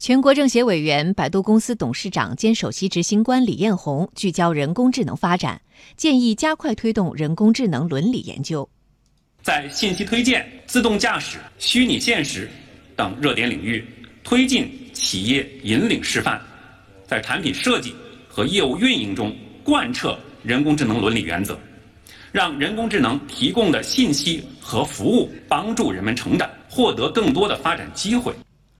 全国政协委员百度公司董事长兼首席执行官李彦宏聚焦人工智能发展建议加快推动人工智能伦理研究。在信息推荐自动驾驶虚拟现实等热点领域推进企业引领示范在产品设计和业务运营中贯彻人工智能伦理原则让人工智能提供的信息和服务帮助人们成长获得更多的发展机会。